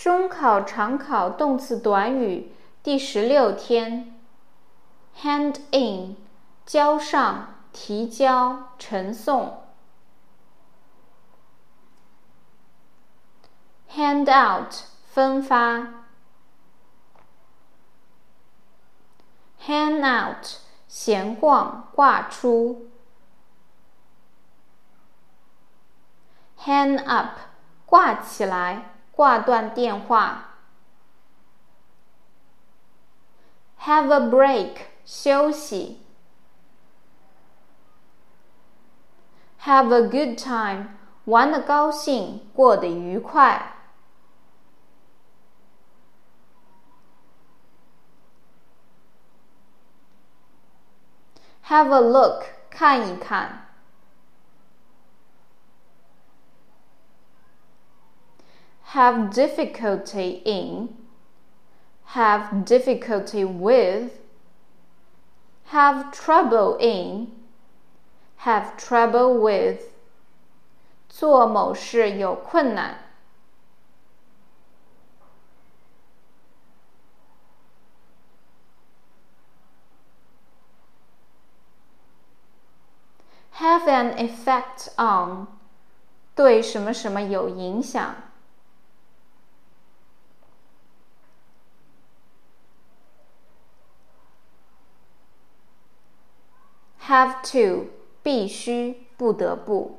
中考常考动词短语第十六天，hand in，交上、提交、呈送。；hand out，分发。；hang out，闲逛、挂出。；hang up，挂起来。挂断电话。Have a break，休息。Have a good time，玩的高兴，过得愉快。Have a look，看一看。have difficulty in, have difficulty with, have trouble in, have trouble with，做某事有困难。have an effect on，对什么什么有影响。 Have to 必须不得不。